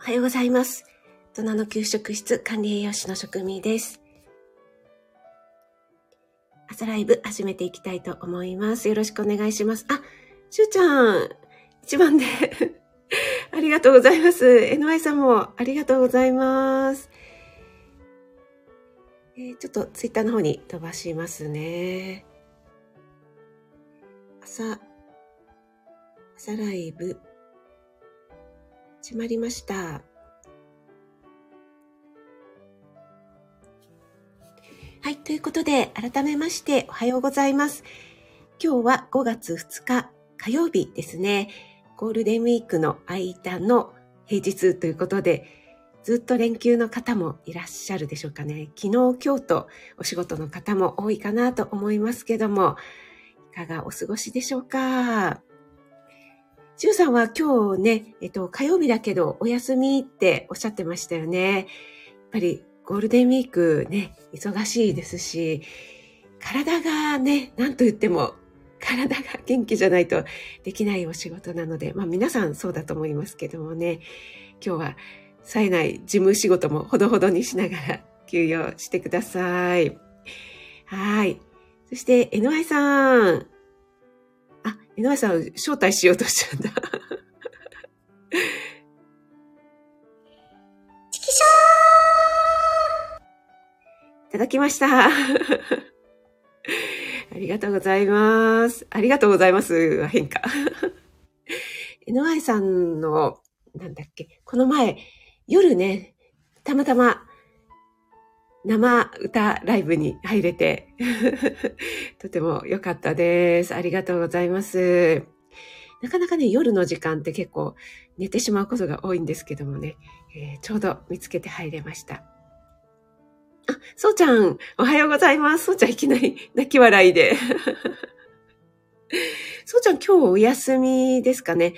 おはようございます。大人の給食室管理栄養士の職味です。朝ライブ始めていきたいと思います。よろしくお願いします。あ、しゅうちゃん、一番で ありがとうございます。NY さんもありがとうございます。えー、ちょっとツイッターの方に飛ばしますね。朝、朝ライブ、始まりました。はい。ということで、改めましておはようございます。今日は5月2日火曜日ですね。ゴールデンウィークの間の平日ということで、ずっと連休の方もいらっしゃるでしょうかね。昨日、今日とお仕事の方も多いかなと思いますけども、いかがお過ごしでしょうか？ジュさんは今日ね、えっと、火曜日だけどお休みっておっしゃってましたよね。やっぱりゴールデンウィークね、忙しいですし、体がね、なんと言っても体が元気じゃないとできないお仕事なので、まあ皆さんそうだと思いますけどもね、今日は冴えない事務仕事もほどほどにしながら休養してください。はい。そして、NY さん。あ、NY さん、招待しようとしちゃうんだ。チキショーいただきました。ありがとうございます。ありがとうございます。変化。NY さんの、なんだっけ、この前、夜ね、たまたま生歌ライブに入れて とても良かったです。ありがとうございます。なかなかね、夜の時間って結構寝てしまうことが多いんですけどもね、えー、ちょうど見つけて入れました。あ、そうちゃん、おはようございます。そうちゃんいきなり泣き笑いで。そうちゃん今日お休みですかね。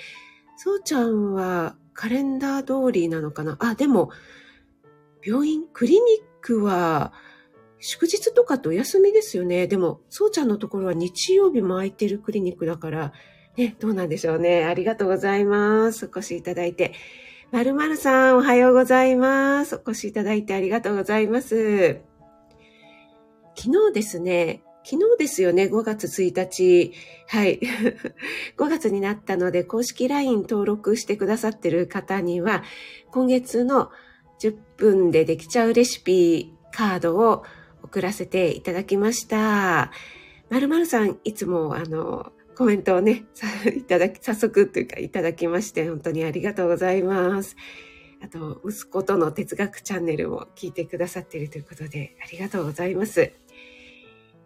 そうちゃんはカレンダー通りなのかな？あ、でも、病院、クリニッククは、祝日とかってお休みですよね。でも、そうちゃんのところは日曜日も空いてるクリニックだから、ね、どうなんでしょうね。ありがとうございます。お越しいただいて。まるまるさん、おはようございます。お越しいただいてありがとうございます。昨日ですね、昨日ですよね、5月1日。はい。5月になったので、公式 LINE 登録してくださってる方には、今月の10分でできちゃうレシピカードを送らせていただきました。まるまるさん、いつもあの、コメントをね、いただき、早速というかいただきまして、本当にありがとうございます。あと、息子との哲学チャンネルも聞いてくださっているということで、ありがとうございます。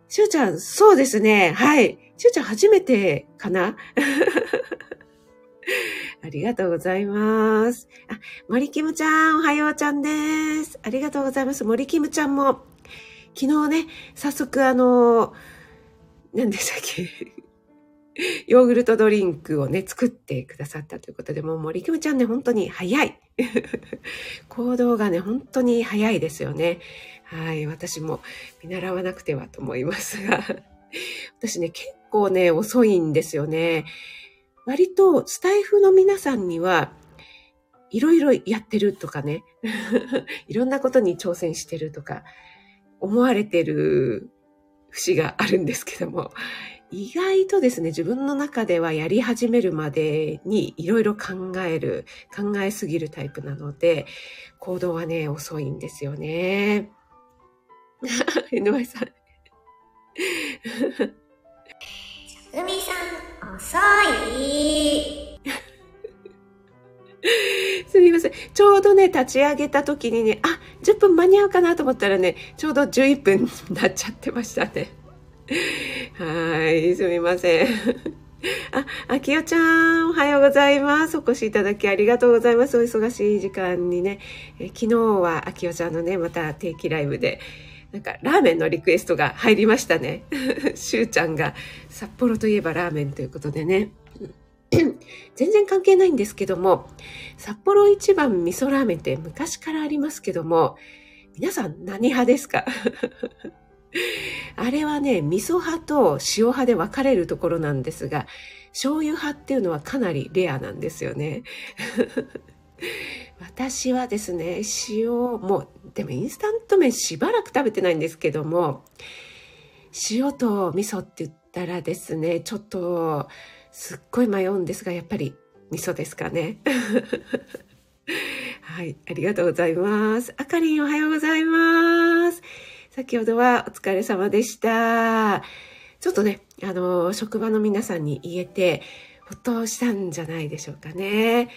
しゅうちゃん、そうですね。はい。しゅうちゃん初めてかな？ありがとうございます。あ、森キムちゃん、おはようちゃんです。ありがとうございます。森キムちゃんも、昨日ね、早速あの、何でしたっけ？ヨーグルトドリンクをね、作ってくださったということで、もう森キムちゃんね、本当に早い。行動がね、本当に早いですよね。はい。私も見習わなくてはと思いますが。私ね、結構ね、遅いんですよね。割とスタイフの皆さんには、いろいろやってるとかね、いろんなことに挑戦してるとか、思われてる節があるんですけども、意外とですね、自分の中ではやり始めるまでにいろいろ考える、考えすぎるタイプなので、行動はね、遅いんですよね。NY さん。海さん、遅い。すみません。ちょうどね、立ち上げた時にね、あ、10分間に合うかなと思ったらね、ちょうど11分になっちゃってましたね。はい、すみません。あ、あきよちゃん、おはようございます。お越しいただきありがとうございます。お忙しい時間にね。え昨日はあきよちゃんのね、また定期ライブで、なんかラーメンのリクエストが入りましたね。しゅうちゃんが札幌といえばラーメンということでね。全然関係ないんですけども、札幌一番味噌ラーメンって昔からありますけども、皆さん何派ですか？あれはね、味噌派と塩派で分かれるところなんですが、醤油派っていうのはかなりレアなんですよね。私はですね、塩、もう、でもインスタント麺しばらく食べてないんですけども、塩と味噌って言ったらですね、ちょっと、すっごい迷うんですが、やっぱり味噌ですかね。はい、ありがとうございます。あかりんおはようございます。先ほどはお疲れ様でした。ちょっとね、あの、職場の皆さんに言えて、ほっとしたんじゃないでしょうかね。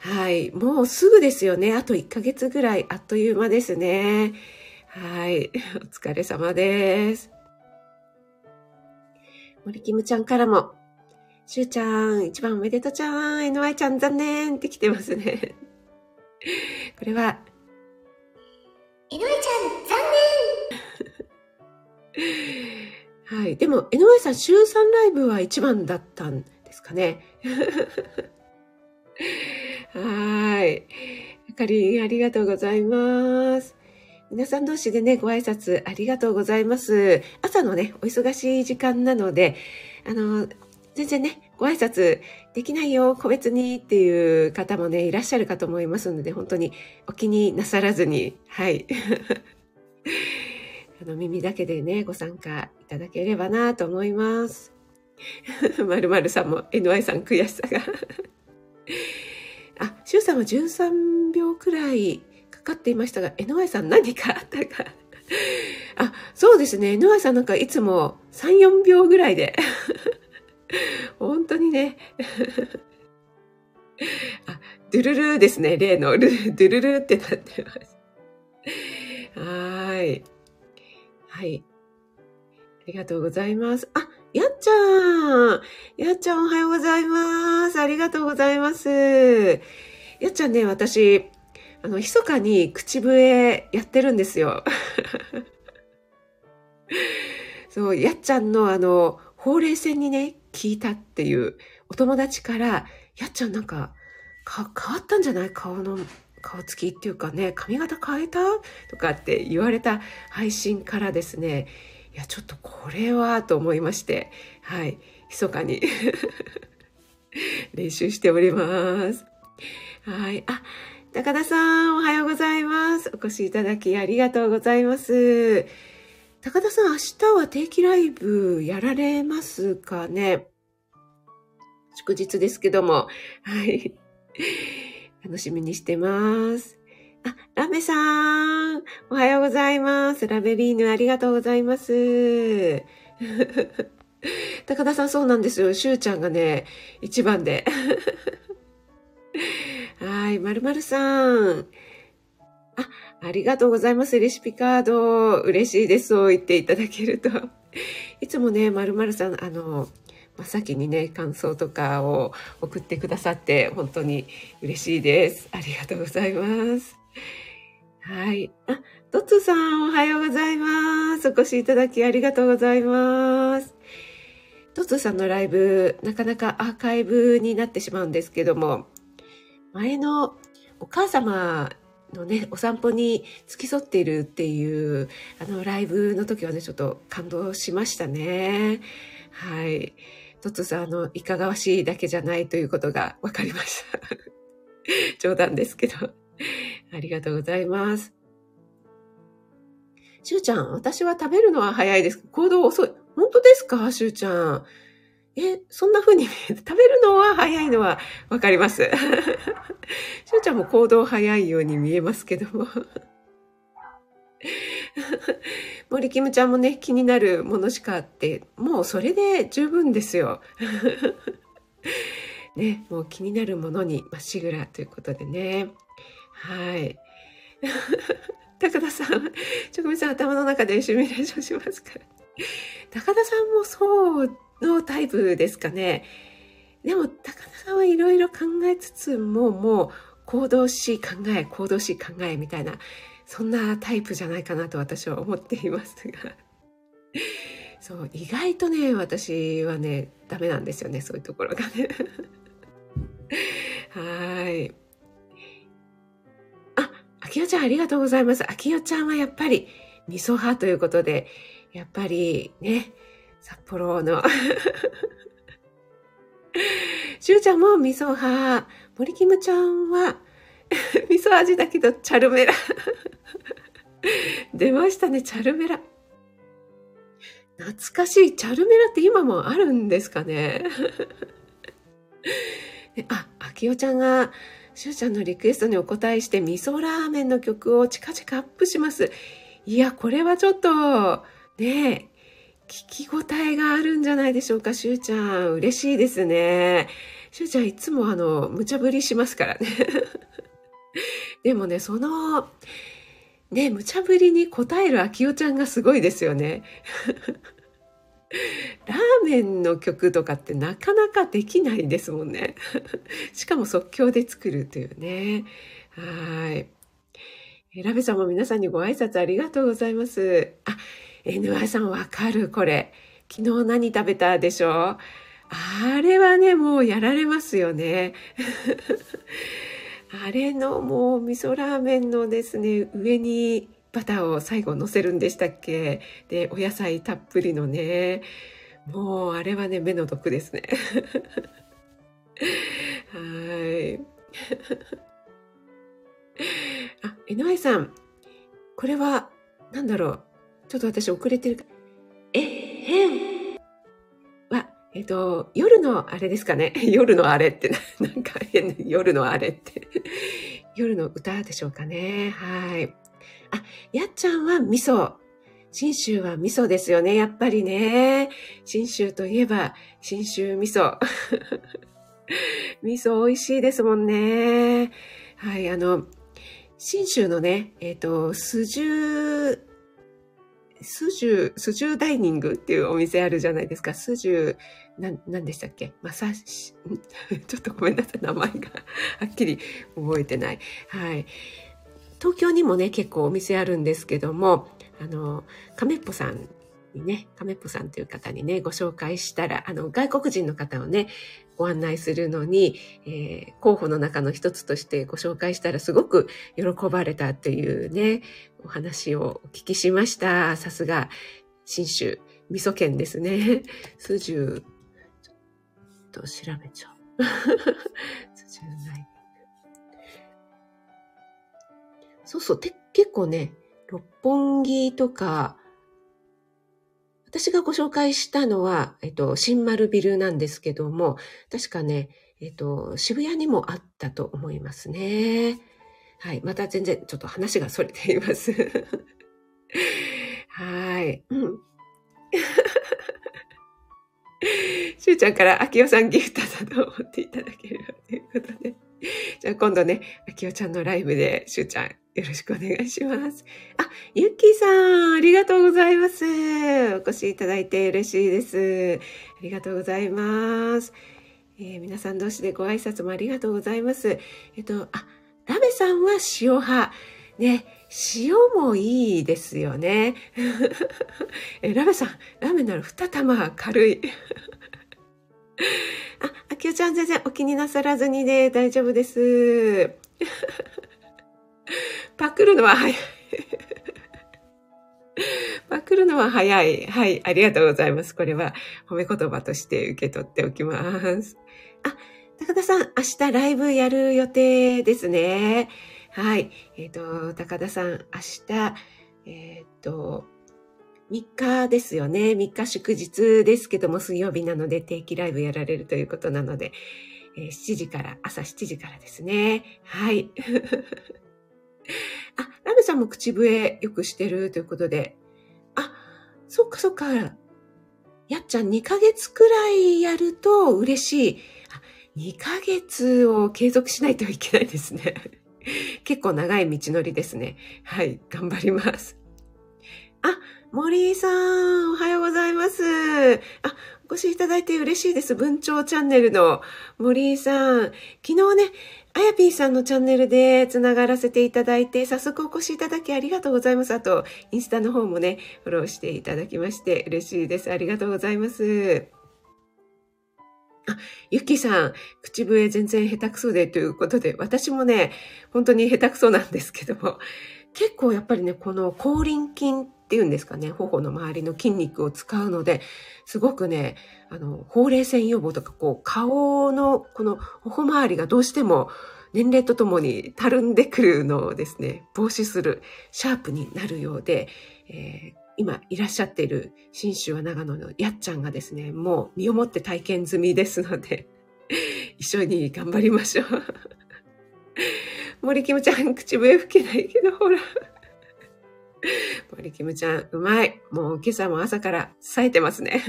はい。もうすぐですよね。あと1ヶ月ぐらい、あっという間ですね。はい。お疲れ様です。森キムちゃんからも、しゅうちゃん、一番おめでとうちゃん、NY ちゃん残念って来てますね。これは、NY ちゃん残念はい。でも、NY さん、週3ライブは一番だったんですかね。はい。あかりん、ありがとうございます。皆さん同士でね、ご挨拶ありがとうございます。朝のね、お忙しい時間なので、あの、全然ね、ご挨拶できないよ、個別にっていう方もね、いらっしゃるかと思いますので、本当にお気になさらずに、はい。あの、耳だけでね、ご参加いただければなと思います。まるまるさんも NY さん悔しさがあ、シュウさんは13秒くらいかかっていましたが、NY さん何かあったかあ、そうですね。NY さんなんかいつも3、4秒ぐらいで 本当にね。あ、ドゥルルーですね。例のル、ドゥルルーってなってます。はい。はい。ありがとうございます。あ、やっちゃんやっちゃんおはようございます。ありがとうございます。やっちゃんね、私、あの、密かに口笛やってるんですよ。そう、やっちゃんのあの、ほうれい線にね、聞いたっていうお友達から、やっちゃんなんか、か、変わったんじゃない？顔の、顔つきっていうかね、髪型変えた？とかって言われた配信からですね、いや、ちょっとこれはと思いまして、はい、密かに練習しております。はい。あ、高田さん、おはようございます。お越しいただきありがとうございます。高田さん、明日は定期ライブやられますかね？祝日ですけども。はい。楽しみにしてます。あ、ラベさん、おはようございます。ラベリーヌ、ありがとうございます。高田さん、そうなんですよ。しゅうちゃんがね、一番で。はい、まるまるさん。あ、ありがとうございます。レシピカード。嬉しいです。そう言っていただけると。いつもね、まるまるさん、あの、真っ先にね、感想とかを送ってくださって、本当に嬉しいです。ありがとうございます。はい。あ、トッツさん、おはようございます。お越しいただきありがとうございます。トツさんのライブ、なかなかアーカイブになってしまうんですけども、前のお母様のね、お散歩に付き添っているっていう、あの、ライブの時はね、ちょっと感動しましたね。はい。トツさん、あの、いかがわしいだけじゃないということが分かりました。冗談ですけど。ありがとうございます。しゅうちゃん、私は食べるのは早いです。行動遅い。本当ですかしゅうちゃん？え、そんな風に食べるのは早いのはわかります。しゅうちゃんも行動早いように見えますけども。森キムちゃんもね、気になるものしかあって、もうそれで十分ですよ。ね、もう気になるものにまっしぐらということでね。はい。高田さん、職人さん頭の中でシミュレーションしますから。高田さんもそうのタイプですかね。でも、高田さんはいろいろ考えつつも、もう行動し考え、行動し考えみたいな、そんなタイプじゃないかなと私は思っていますが。そう、意外とね、私はね、ダメなんですよね、そういうところがね。はい。あ、秋代ちゃんありがとうございます。秋代ちゃんはやっぱり味噌派ということで、やっぱりね、札幌の しゅうちゃんも味噌派。森キムちゃんは 味噌味だけど、チャルメラ。出ましたね、チャルメラ。懐かしい。チャルメラって今もあるんですかね。あ、あきおちゃんが、しゅうちゃんのリクエストにお答えして、味噌ラーメンの曲を近々アップします。いや、これはちょっと、ね聞き応えがあるんじゃないでしょうか、しゅうちゃん。嬉しいですね。しゅうちゃんいつもあの、無茶ぶりしますからね。でもね、その、ね、無茶ぶりに答えるあきおちゃんがすごいですよね。ラーメンの曲とかってなかなかできないですもんね。しかも即興で作るというね。はい。ラベさんも皆さんにご挨拶ありがとうございます。あ、NY さんわかるこれ。昨日何食べたでしょう？あれはね、もうやられますよね。あれのもう味噌ラーメンのですね、上にバターを最後乗せるんでしたっけ？で、お野菜たっぷりのね、もうあれはね、目の毒ですね。はい。あ、井上さん、これは、なんだろう。ちょっと私遅れてるか。え、へんは、えっと、夜のあれですかね？夜のあれって、なんか変？な夜のあれって。夜の歌でしょうかね？はい。あ、やっちゃんは味噌。新州は味噌ですよね。やっぱりね。新州といえば、新州味噌。味噌美味しいですもんね。はい、あの、新州のね、えっ、ー、と、スジュー、スジュー、スジュダイニングっていうお店あるじゃないですか。スジュー、な、なんでしたっけ？まさし、ちょっとごめんなさい。名前が はっきり覚えてない。はい。東京にもね、結構お店あるんですけども、あの、亀っぽさんにね、亀っぽさんという方にね、ご紹介したら、あの、外国人の方をね、ご案内するのに、えー、候補の中の一つとしてご紹介したらすごく喜ばれたっていうね、お話をお聞きしました。さすが、新州、味噌県ですね。数十、ちょっと調べちゃう。数十ない。そうそう、て結構ね、六本木とか、私がご紹介したのは、えっと、新丸ビルなんですけども、確かね、えっと、渋谷にもあったと思いますね。はい。また全然ちょっと話が逸れています。はい。うん。しゅうちゃんから、あきおさんギフトだと思っていただければということで。じゃあ今度ね、あきおちゃんのライブで、しゅうちゃんよろしくお願いします。あ、ゆっきーさん、ありがとうございます。お越しいただいて嬉しいです。ありがとうございます。えー、皆さん同士でご挨拶もありがとうございます。えっと、あ、ラメさんは塩派。ね、塩もいいですよね。えラメさん、ラメなら二玉軽い。あ、あきおちゃん全然お気になさらずに、ね、大丈夫です。パクるのは早い。パクるのは早い。はい。ありがとうございます。これは褒め言葉として受け取っておきます。あ、高田さん、明日ライブやる予定ですね。はい。えっ、ー、と、高田さん、明日、えっ、ー、と、3日ですよね。3日祝日ですけども、水曜日なので定期ライブやられるということなので、えー、7時から、朝7時からですね。はい。あ、ラメさんも口笛よくしてるということで。あ、そっかそっか。やっちゃん2ヶ月くらいやると嬉しい。あ2ヶ月を継続しないといけないですね。結構長い道のりですね。はい、頑張ります。あ、森井さん、おはようございます。あ、お越しいただいて嬉しいです。文鳥チャンネルの森井さん。昨日ね、あやぴーさんのチャンネルでつながらせていただいて、早速お越しいただきありがとうございます。あと、インスタの方もね、フォローしていただきまして嬉しいです。ありがとうございます。あ、ゆきさん、口笛全然下手くそでということで、私もね、本当に下手くそなんですけども、結構やっぱりね、この口輪筋っていうんですかね、頬の周りの筋肉を使うので、すごくね、あの、ほうれい線予防とか、こう、顔のこの頬周りがどうしても年齢とともにたるんでくるのをですね、防止するシャープになるようで、えー今いらっしゃっている新州は長野のやっちゃんがですね、もう身をもって体験済みですので、一緒に頑張りましょう。森キムちゃん、口笛吹けないけど、ほら。森キムちゃん、うまい。もう今朝も朝から冴えてますね。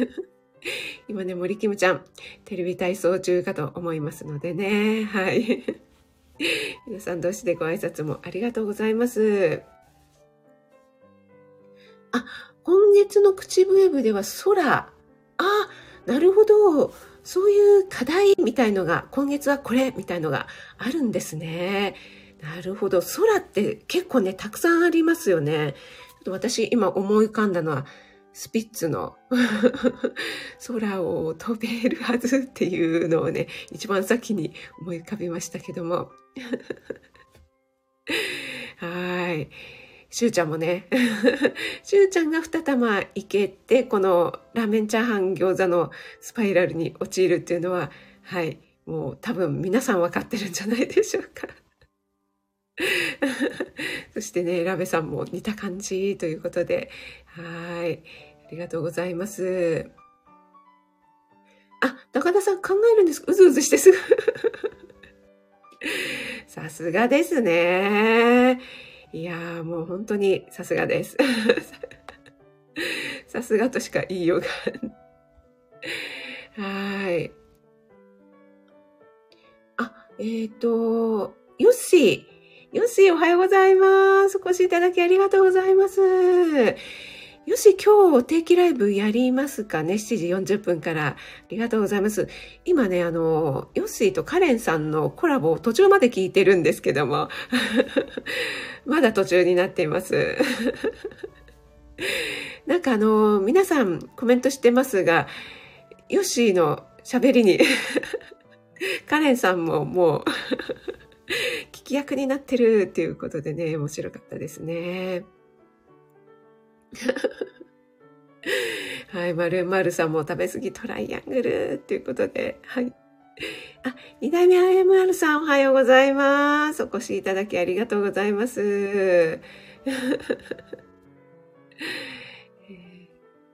今ね、森キムちゃん、テレビ体操中かと思いますのでね。はい。皆さん同士でご挨拶もありがとうございます。あ、今月の口笛部では空。あ、なるほど。そういう課題みたいのが、今月はこれみたいのがあるんですね。なるほど。空って結構ね、たくさんありますよね。私今思い浮かんだのは、スピッツの 空を飛べるはずっていうのをね、一番先に思い浮かびましたけども。はい。しゅうちゃんもね、しゅうちゃんが二玉いけて、このラーメンチャーハン餃子のスパイラルに陥るっていうのは、はい、もう多分皆さん分かってるんじゃないでしょうか。そしてね、ラベさんも似た感じということで、はい。ありがとうございます。あ、高田さん考えるんですかうずうずしてすぐ。さすがですね。いやーもう本当にさすがです。さすがとしか言いようが。はい。あ、えっ、ー、と、ヨッシー。ヨッシーおはようございます。お越しいただきありがとうございます。よし、今日定期ライブやりますかね ?7 時40分から。ありがとうございます。今ね、あの、ヨッシーとカレンさんのコラボを途中まで聞いてるんですけども。まだ途中になっています。なんかあの、皆さんコメントしてますが、ヨッシーの喋りに カレンさんももう 聞き役になってるっていうことでね、面白かったですね。はい、まるまるさんも食べ過ぎトライアングルっていうことで、はい。あ、二代目 IMR さんおはようございます。お越しいただきありがとうございます。え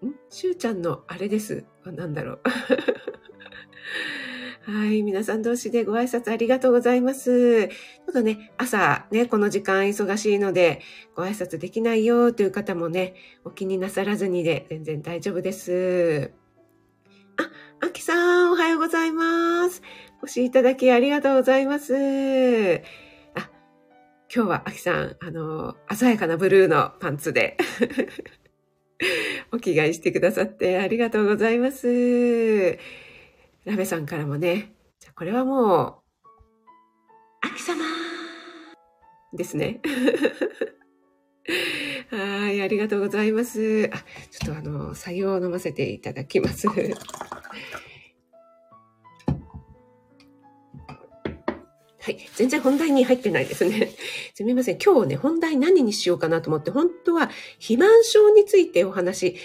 ー、ん？しゅうちゃんのあれです。なんだろう。はい。皆さん同士でご挨拶ありがとうございます。ちょっとね、朝ね、この時間忙しいので、ご挨拶できないよという方もね、お気になさらずにで全然大丈夫です。あ、あきさん、おはようございます。お越しいただきありがとうございます。あ、今日はあきさん、あの、鮮やかなブルーのパンツで お着替えしてくださってありがとうございます。ラベさんからもね、じゃこれはもう、秋様ですね。はい、ありがとうございます。あ、ちょっとあの、作業を飲ませていただきます。はい。全然本題に入ってないですね。すみません。今日ね、本題何にしようかなと思って、本当は肥満症についてお話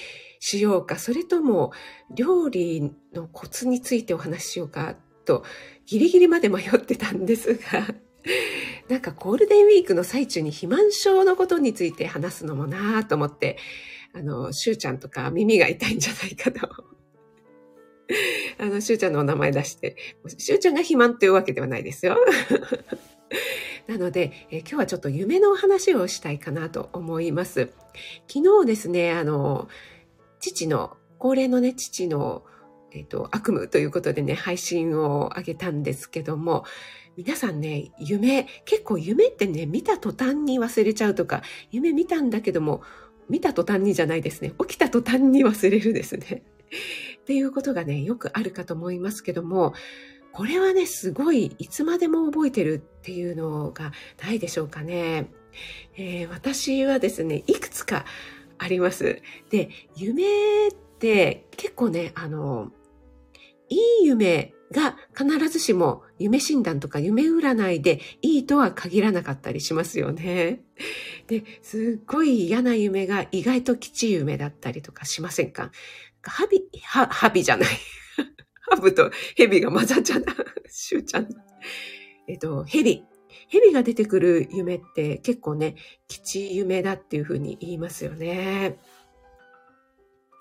しようか、それとも料理のコツについてお話ししようかとギリギリまで迷ってたんですが、なんかゴールデンウィークの最中に肥満症のことについて話すのもなぁと思って、あの、しゅうちゃんとか耳が痛いんじゃないかと。あの、しゅうちゃんのお名前出して、しゅうちゃんが肥満というわけではないですよ。なので、え今日はちょっと夢のお話をしたいかなと思います。昨日ですね、あの、父の、高齢のね、父の、えっ、ー、と、悪夢ということでね、配信を上げたんですけども、皆さんね、夢、結構夢ってね、見た途端に忘れちゃうとか、夢見たんだけども、見た途端にじゃないですね。起きた途端に忘れるですね。っていうことがね、よくあるかと思いますけども、これはね、すごい、いつまでも覚えてるっていうのがないでしょうかね。えー、私はですね、いくつかあります。で、夢って結構ね、あの、いい夢が必ずしも夢診断とか夢占いでいいとは限らなかったりしますよね。で、すっごい嫌な夢が意外と吉夢だったりとかしませんか？ハビ、ハ、ハビじゃない。ハブとヘビが混ざっちゃった。シューちゃん。えっと、ヘビ。蛇が出てくる夢って結構ね、吉夢だっていうふうに言いますよね。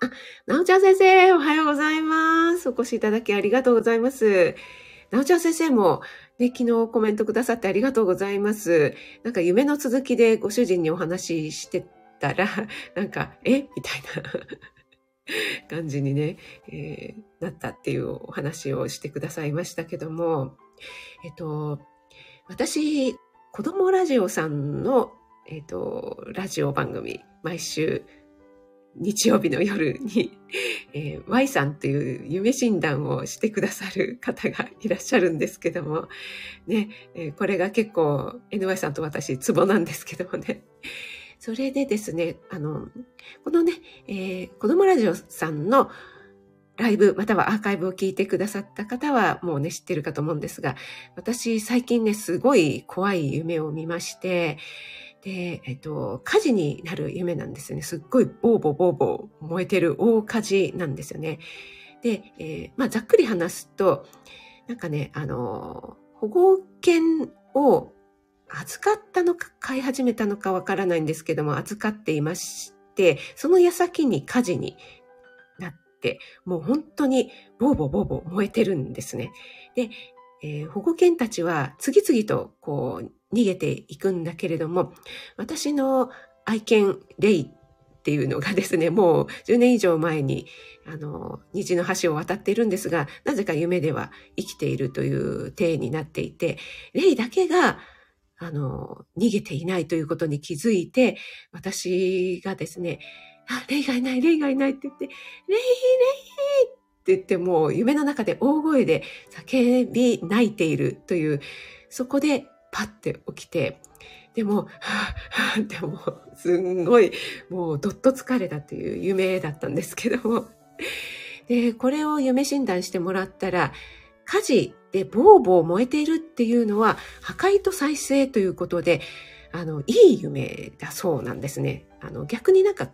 あ、なおちゃん先生、おはようございます。お越しいただきありがとうございます。なおちゃん先生も、ね、昨日コメントくださってありがとうございます。なんか夢の続きでご主人にお話ししてたら、なんか、え？みたいな 感じにね、えー、なったっていうお話をしてくださいましたけども、えっと、私、子供ラジオさんの、えっと、ラジオ番組、毎週日曜日の夜に、えー、Y さんという夢診断をしてくださる方がいらっしゃるんですけども、ね、えー、これが結構 NY さんと私ツボなんですけどもね、それでですね、あの、このね、えー、子供ラジオさんのライブ、またはアーカイブを聞いてくださった方はもうね、知ってるかと思うんですが、私最近ね、すごい怖い夢を見まして、で、えっと、火事になる夢なんですよね。すっごいボーボーボーボー燃えてる大火事なんですよね。で、えー、まあ、ざっくり話すと、なんかね、あの、保護犬を預かったのか飼い始めたのかわからないんですけども、預かっていまして、その矢先に火事に、もう本当にボーボーボーボー燃えてるんですね。で、えー、保護犬たちは次々とこう逃げていくんだけれども、私の愛犬レイっていうのがですね、もう10年以上前に、あの、虹の橋を渡っているんですが、なぜか夢では生きているという体になっていて、レイだけがあの、逃げていないということに気づいて、私がですね、あ、レイがいない、レイがいないって言って、レイ、レイって言ってもう夢の中で大声で叫び泣いているという、そこでパッて起きて、でも、はぁ、はぁ、でも、すんごい、もうどっと疲れたっていう夢だったんですけども。で、これを夢診断してもらったら、火事でボーボー燃えているっていうのは破壊と再生ということで、あの、いい夢だそうなんですね。あの、逆になんか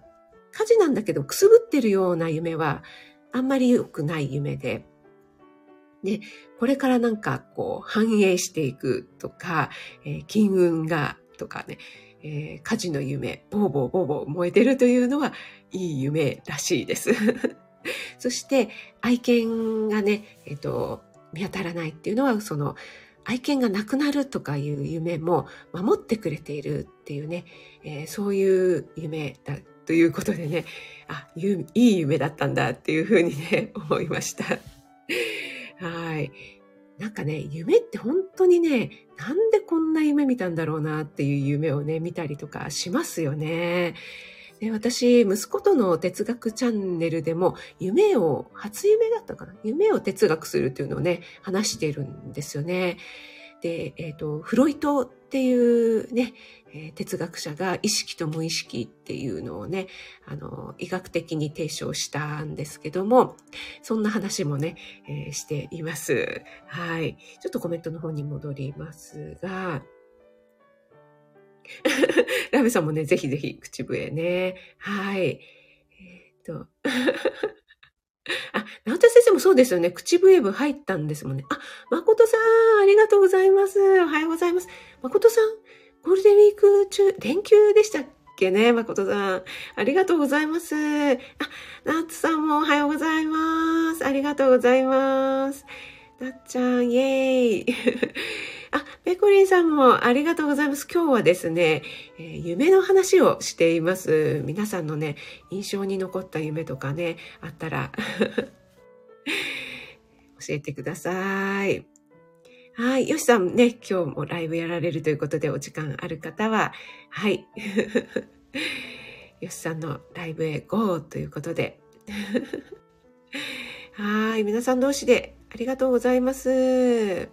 火事なんだけどくすぶってるような夢はあんまり良くない夢で、で、これからなんかこう繁栄していくとか、えー、金運がとかね、えー、火事の夢、ボーボーボーボー燃えてるというのはいい夢らしいです。そして愛犬がね、えっ、ー、と、見当たらないっていうのは、その愛犬が亡くなるとかいう夢も守ってくれているっていうね、えー、そういう夢だということでね、あ、いい夢だったんだっていうふうにね、思いました。はい。なんかね、夢って本当にね、なんでこんな夢見たんだろうなっていう夢をね、見たりとかしますよね。で私、息子との哲学チャンネルでも、夢を、初夢だったかな？夢を哲学するっていうのをね、話しているんですよね。で、えっ、ー、と、フロイトっていうね、えー、哲学者が意識と無意識っていうのをね、あの、医学的に提唱したんですけども、そんな話もね、えー、しています。はい。ちょっとコメントの方に戻りますが、ラベさんもね、ぜひぜひ口笛ね。はい。えっ、と。あ、直田先生もそうですよね。口笛部入ったんですもんね。あ、誠さん、ありがとうございます。おはようございます。誠さん、ゴールデンウィーク中、連休でしたっけね、誠さん。ありがとうございます。あ、ナッツさんもおはようございます。ありがとうございます。なっちゃん、イェーイ。あ、ペコリンさんもありがとうございます。今日はですね、えー、夢の話をしています。皆さんのね、印象に残った夢とかね、あったら 教えてください。はい。よしさんね、今日もライブやられるということでお時間ある方は、はい。よしさんのライブへ GO ということで。はい。皆さん同士でりがとうございます。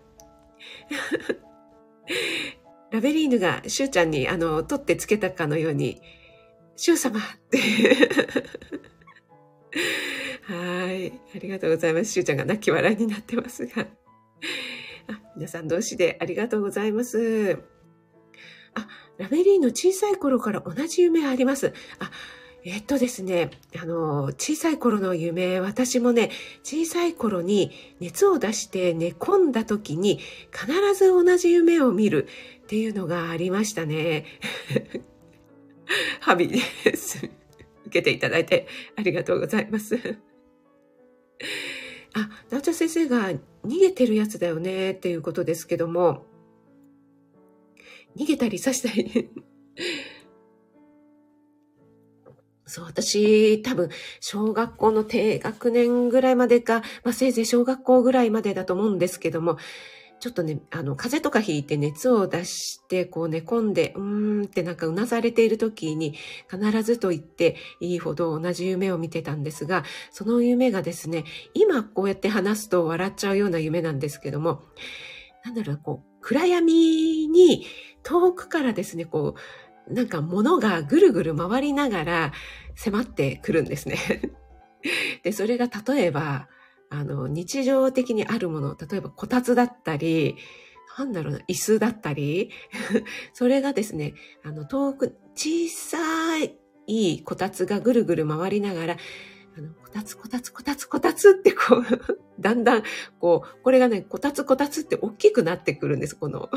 ラベリーヌがシュウちゃんにあの、取ってつけたかのように、シュウ様って はい。ありがとうございます。シュウちゃんが泣き笑いになってますが。あ皆さん同士でありがとうございます。あ、ラベリーの小さい頃から同じ夢あります。あ、えっとですね、あの、小さい頃の夢、私もね、小さい頃に熱を出して寝込んだ時に必ず同じ夢を見るっていうのがありましたね。ハビです。受けていただいてありがとうございます。あ、ナオチャ先生が逃げてるやつだよねっていうことですけども、逃げたり刺したりそう、私、多分、小学校の低学年ぐらいまでか、まあ、せいぜい小学校ぐらいまでだと思うんですけども、ちょっとね、あの、風邪とかひいて熱を出して、こう寝込んで、うーんってなんかうなされている時に、必ずと言っていいほど同じ夢を見てたんですが、その夢がですね、今こうやって話すと笑っちゃうような夢なんですけども、なんだろう、こう、暗闇に遠くからですね、こう、なんか物がぐるぐる回りながら迫ってくるんですね。で、それが例えば、あの、日常的にあるもの、例えばこたつだったり、なんだろうな、椅子だったり、それがですね、あの、遠く、小さいこたつがぐるぐる回りながら、あの、こたつ、こたつ、こたつ、こたつってこう、だんだん、こう、これがね、こたつ、こたつって大きくなってくるんです、この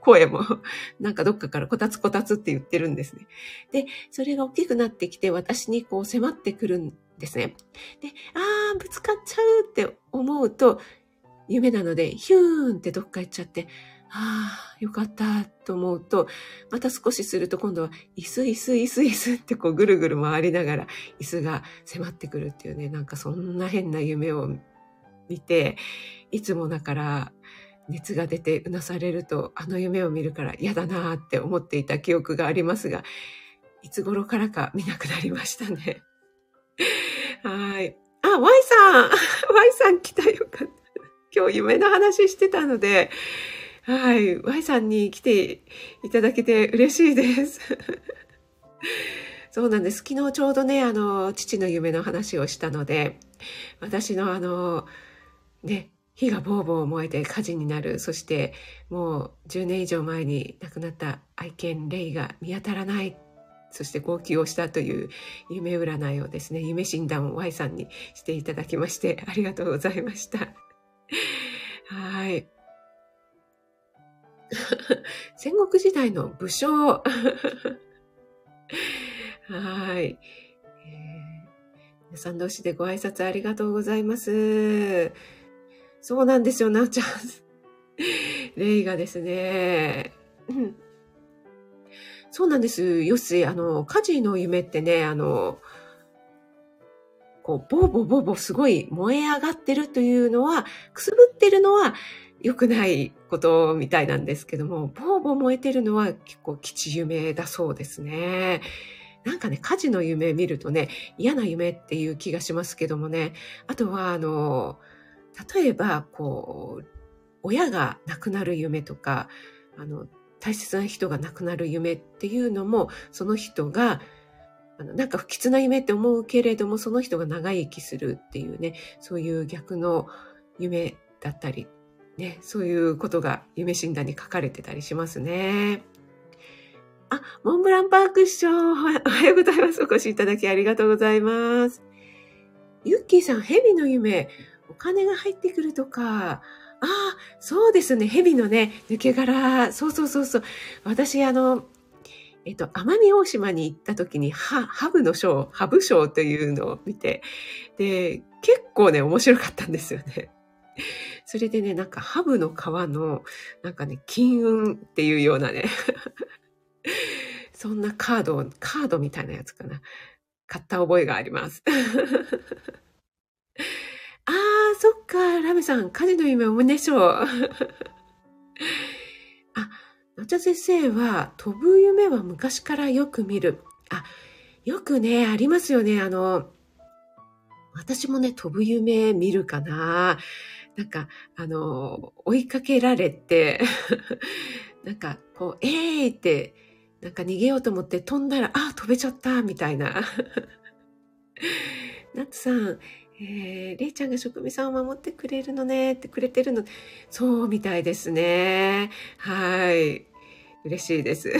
声も。なんかどっかからこたつこたつって言ってるんですね。で、それが大きくなってきて私にこう迫ってくるんですね。で、あー、ぶつかっちゃうって思うと、夢なので、ヒューンってどっか行っちゃって、ああ、よかったと思うと、また少しすると今度は、椅子、椅子、椅子、椅子ってこうぐるぐる回りながら、椅子が迫ってくるっていうね、なんかそんな変な夢を見て、いつもだから、熱が出てうなされると、あの夢を見るから嫌だなって思っていた記憶がありますが、いつ頃からか見なくなりましたね。はい。あ、Y さん !Y さん来たよかった。今日夢の話してたので、はい。Y さんに来ていただけて嬉しいです。そうなんです。昨日ちょうどね、あの、父の夢の話をしたので、私のあの、ね、火がボーボー燃えて火事になる。そして、もう10年以上前に亡くなった愛犬レイが見当たらないそして号泣をしたという夢占いをですね、夢診断を Y さんにしていただきまして、ありがとうございました。はい。戦国時代の武将。はい、えー。皆さん同士でご挨拶ありがとうございます。そうなんですよ、なおちゃん。レイがですね、うんそうなんです。よし、あの、家事の夢ってね、あの、こう、ボーボーボーボーすごい燃え上がってるというのは、くすぶってるのは良くないことみたいなんですけども、ボーボー燃えてるのは結構吉夢だそうですね。なんかね、火事の夢見るとね、嫌な夢っていう気がしますけどもね、あとは、あの、例えば、こう、親が亡くなる夢とか、あの、大切な人が亡くなる夢っていうのも、その人が、あのなんか不吉な夢って思うけれども、その人が長生きするっていうね、そういう逆の夢だったり、ね、そういうことが夢診断に書かれてたりしますね。あ、モンブランパーク師匠、おはようございます。お越しいただきありがとうございます。ユッキーさん、蛇の夢、お金が入ってくるとか、ああ、そうですね。蛇のね、抜け殻。そうそうそうそう。私、あの、えっと、奄美大島に行った時に、ハブのショー、ハブショーというのを見て、で、結構ね、面白かったんですよね。それでね、なんかハブの皮の、なんかね、金運っていうようなね、そんなカード、カードみたいなやつかな。買った覚えがあります。そっか、ラメさん、火事の夢おめでしょう。あ、なちゃ先生は、飛ぶ夢は昔からよく見る。あ、よくね、ありますよね。あの、私もね、飛ぶ夢見るかな。なんか、あの、追いかけられて、なんか、こう、えーって、なんか逃げようと思って飛んだら、あ、飛べちゃった、みたいな。ナツさん、えー、れいちゃんが職味さんを守ってくれるのねってくれてるの。そうみたいですね。はい。嬉しいです。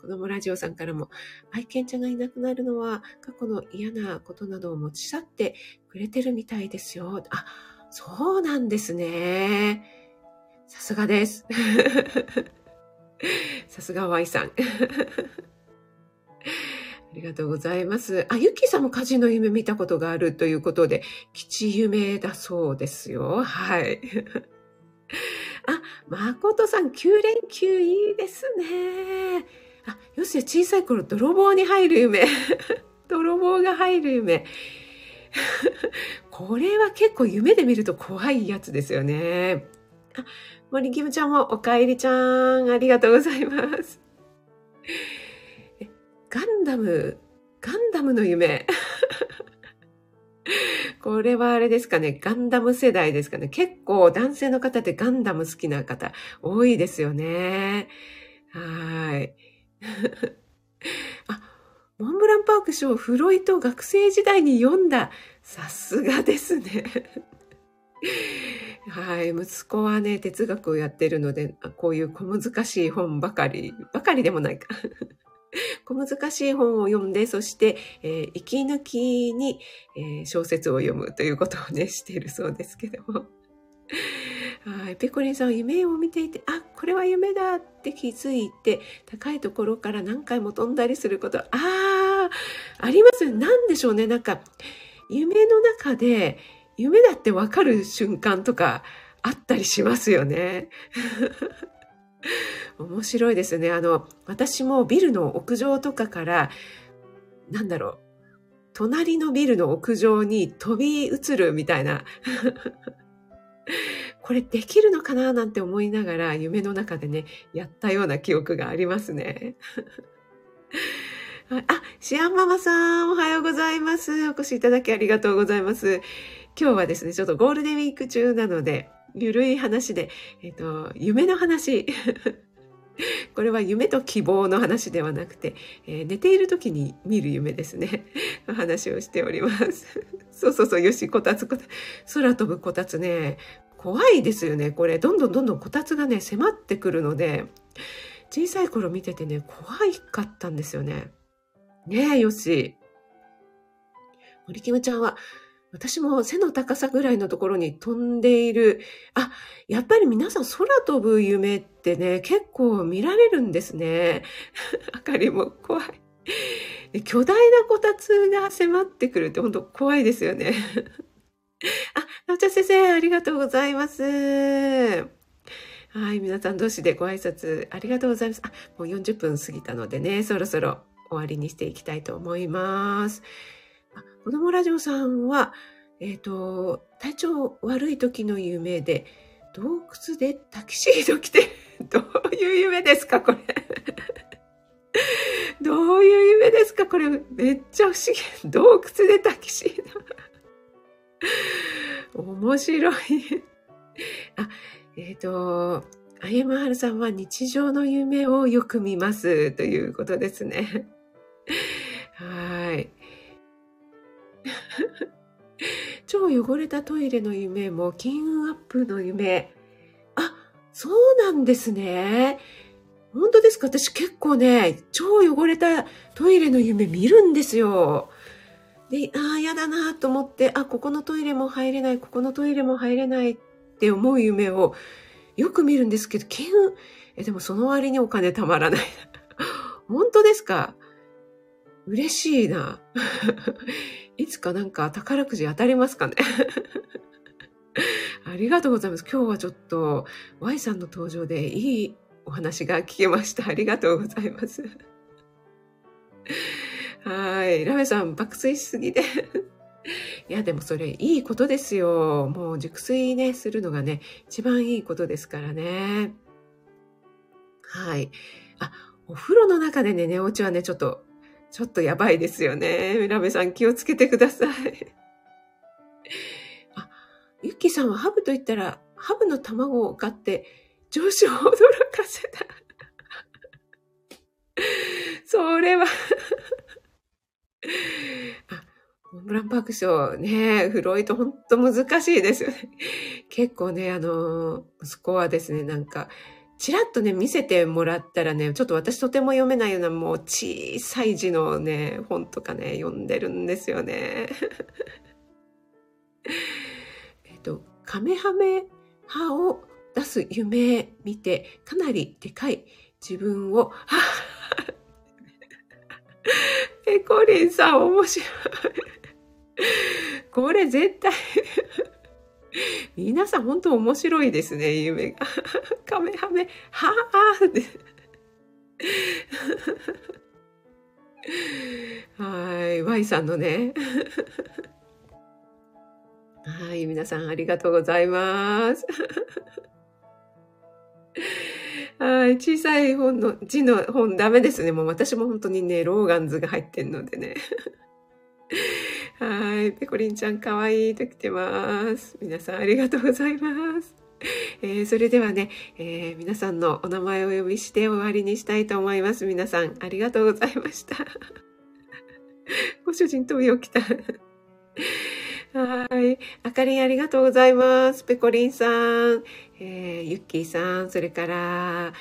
子供ラジオさんからも、愛犬ちゃんがいなくなるのは過去の嫌なことなどを持ち去ってくれてるみたいですよ。あ、そうなんですね。さすがです。さすが Y さん。ありがとうございます。あ、ゆきさんも火事の夢見たことがあるということで、吉夢だそうですよ。はい。あ、まことさん、9連休いいですね。あ、よし、小さい頃、泥棒に入る夢。泥棒が入る夢。これは結構夢で見ると怖いやつですよね。あ、森キムちゃんもおかえりちゃん、ありがとうございます。ガンダム、ガンダムの夢。これはあれですかね、ガンダム世代ですかね。結構男性の方ってガンダム好きな方多いですよね。はい。あ、モンブランパーク賞フロイト学生時代に読んだ。さすがですね。はい。息子はね、哲学をやってるので、こういう小難しい本ばかり、ばかりでもないか。小難しい本を読んで、そして、えー、息抜きに、えー、小説を読むということをね、しているそうですけども。はい。ペコリンさん夢を見ていて、あ、これは夢だって気づいて、高いところから何回も飛んだりすること、ああ、ありますなんでしょうね。なんか、夢の中で、夢だってわかる瞬間とかあったりしますよね。面白いですね。あの、私もビルの屋上とかから、なんだろう、隣のビルの屋上に飛び移るみたいな。これできるのかななんて思いながら夢の中でね、やったような記憶がありますね。あ、シアンママさん、おはようございます。お越しいただきありがとうございます。今日はですね、ちょっとゴールデンウィーク中なので、ゆるい話で、えっ、と、夢の話。これは夢と希望の話ではなくて、えー、寝ている時に見る夢ですね。話をしております。そうそうそう、よし、こたつこたつ。空飛ぶこたつね、怖いですよね。これ、どんどんどんどんこたつがね、迫ってくるので、小さい頃見ててね、怖いかったんですよね。ねえ、よし。森キムちゃんは、私も背の高さぐらいのところに飛んでいる。あ、やっぱり皆さん空飛ぶ夢ってね、結構見られるんですね。あかりも怖い。巨大なこたつが迫ってくるって本当怖いですよね。あ、なおちゃん先生、ありがとうございます。はい、皆さん同士でご挨拶ありがとうございます。あ、もう40分過ぎたのでね、そろそろ終わりにしていきたいと思います。子供ラジオさんは、えっ、ー、と、体調悪い時の夢で、洞窟でタキシード着て、どういう夢ですか、これ。どういう夢ですかこれ、めっちゃ不思議。洞窟でタキシード。面白い。あ、えっ、ー、と、あゆまはるさんは日常の夢をよく見ますということですね。はい。超汚れたトイレの夢も金運アップの夢。あ、そうなんですね。本当ですか？私結構ね、超汚れたトイレの夢見るんですよ。で、ああ、やだなと思って、あ、ここのトイレも入れない、ここのトイレも入れないって思う夢をよく見るんですけど、金運、え、でもその割にお金たまらない。本当ですか？嬉しいな。いつかなんか宝くじ当たりますかね ありがとうございます。今日はちょっと Y さんの登場でいいお話が聞けました。ありがとうございます。はい。ラメさん、爆睡しすぎでいや、でもそれいいことですよ。もう熟睡ね、するのがね、一番いいことですからね。はい。あ、お風呂の中でね、寝落ちはね、ちょっとちょっとやばいですよね。ラメさん気をつけてください。あ、ユッキーさんはハブと言ったら、ハブの卵を買って上司を驚かせた。それはあ、モンブランパークショーね、フロイトほんと難しいですよね。結構ね、あの、息子はですね、なんか、ちらっとね、見せてもらったらね、ちょっと私とても読めないようなもう小さい字のね、本とかね、読んでるんですよね。えっと、カメハメハを出す夢見て、かなりでかい自分を、ペコリンさん面白い。これ絶対 皆さん本当面白いですね、夢が。カメハメ、はあって。はい、Y さんのね。はい、皆さんありがとうございます。はい、小さい本の、字の本ダメですね。もう私も本当にね、ローガンズが入ってんのでね。はい。ペコリンちゃんかわいいと来てます。皆さんありがとうございます。えー、それではね、えー、皆さんのお名前をお呼びして終わりにしたいと思います。皆さんありがとうございました。ご主人飛び起きた。はい。あかりんありがとうございます。ペコリンさん、えー、ユッキーさん、それから、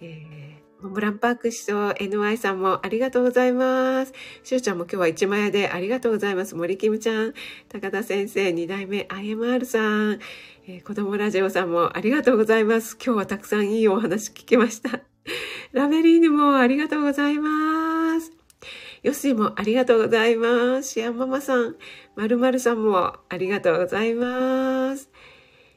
えーブランパーク師匠 NY さんもありがとうございます。しゅうちゃんも今日は一枚屋でありがとうございます。森キムちゃん、高田先生、二代目 IMR さん、えー、子供ラジオさんもありがとうございます。今日はたくさんいいお話聞きました。ラベリーヌもありがとうございます。ヨッシーもありがとうございます。シアンママさん、まるまるさんもありがとうございます。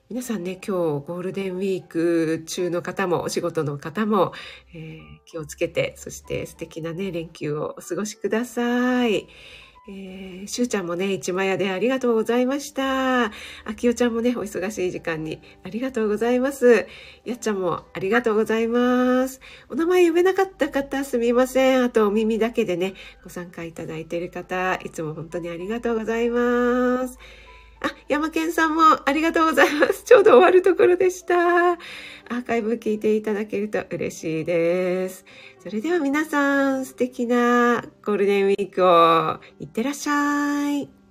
皆さんね、今日ゴールデンウィーク中の方も、お仕事の方も、えー、気をつけて、そして素敵なね、連休をお過ごしください。えー、しゅうちゃんもね、一枚屋でありがとうございました。あきおちゃんもね、お忙しい時間にありがとうございます。やっちゃんもありがとうございます。お名前読めなかった方すみません。あとお耳だけでね、ご参加いただいている方、いつも本当にありがとうございます。あ、山健さんもありがとうございます。ちょうど終わるところでした。アーカイブ聞いていただけると嬉しいです。それでは皆さん素敵なゴールデンウィークをいってらっしゃい。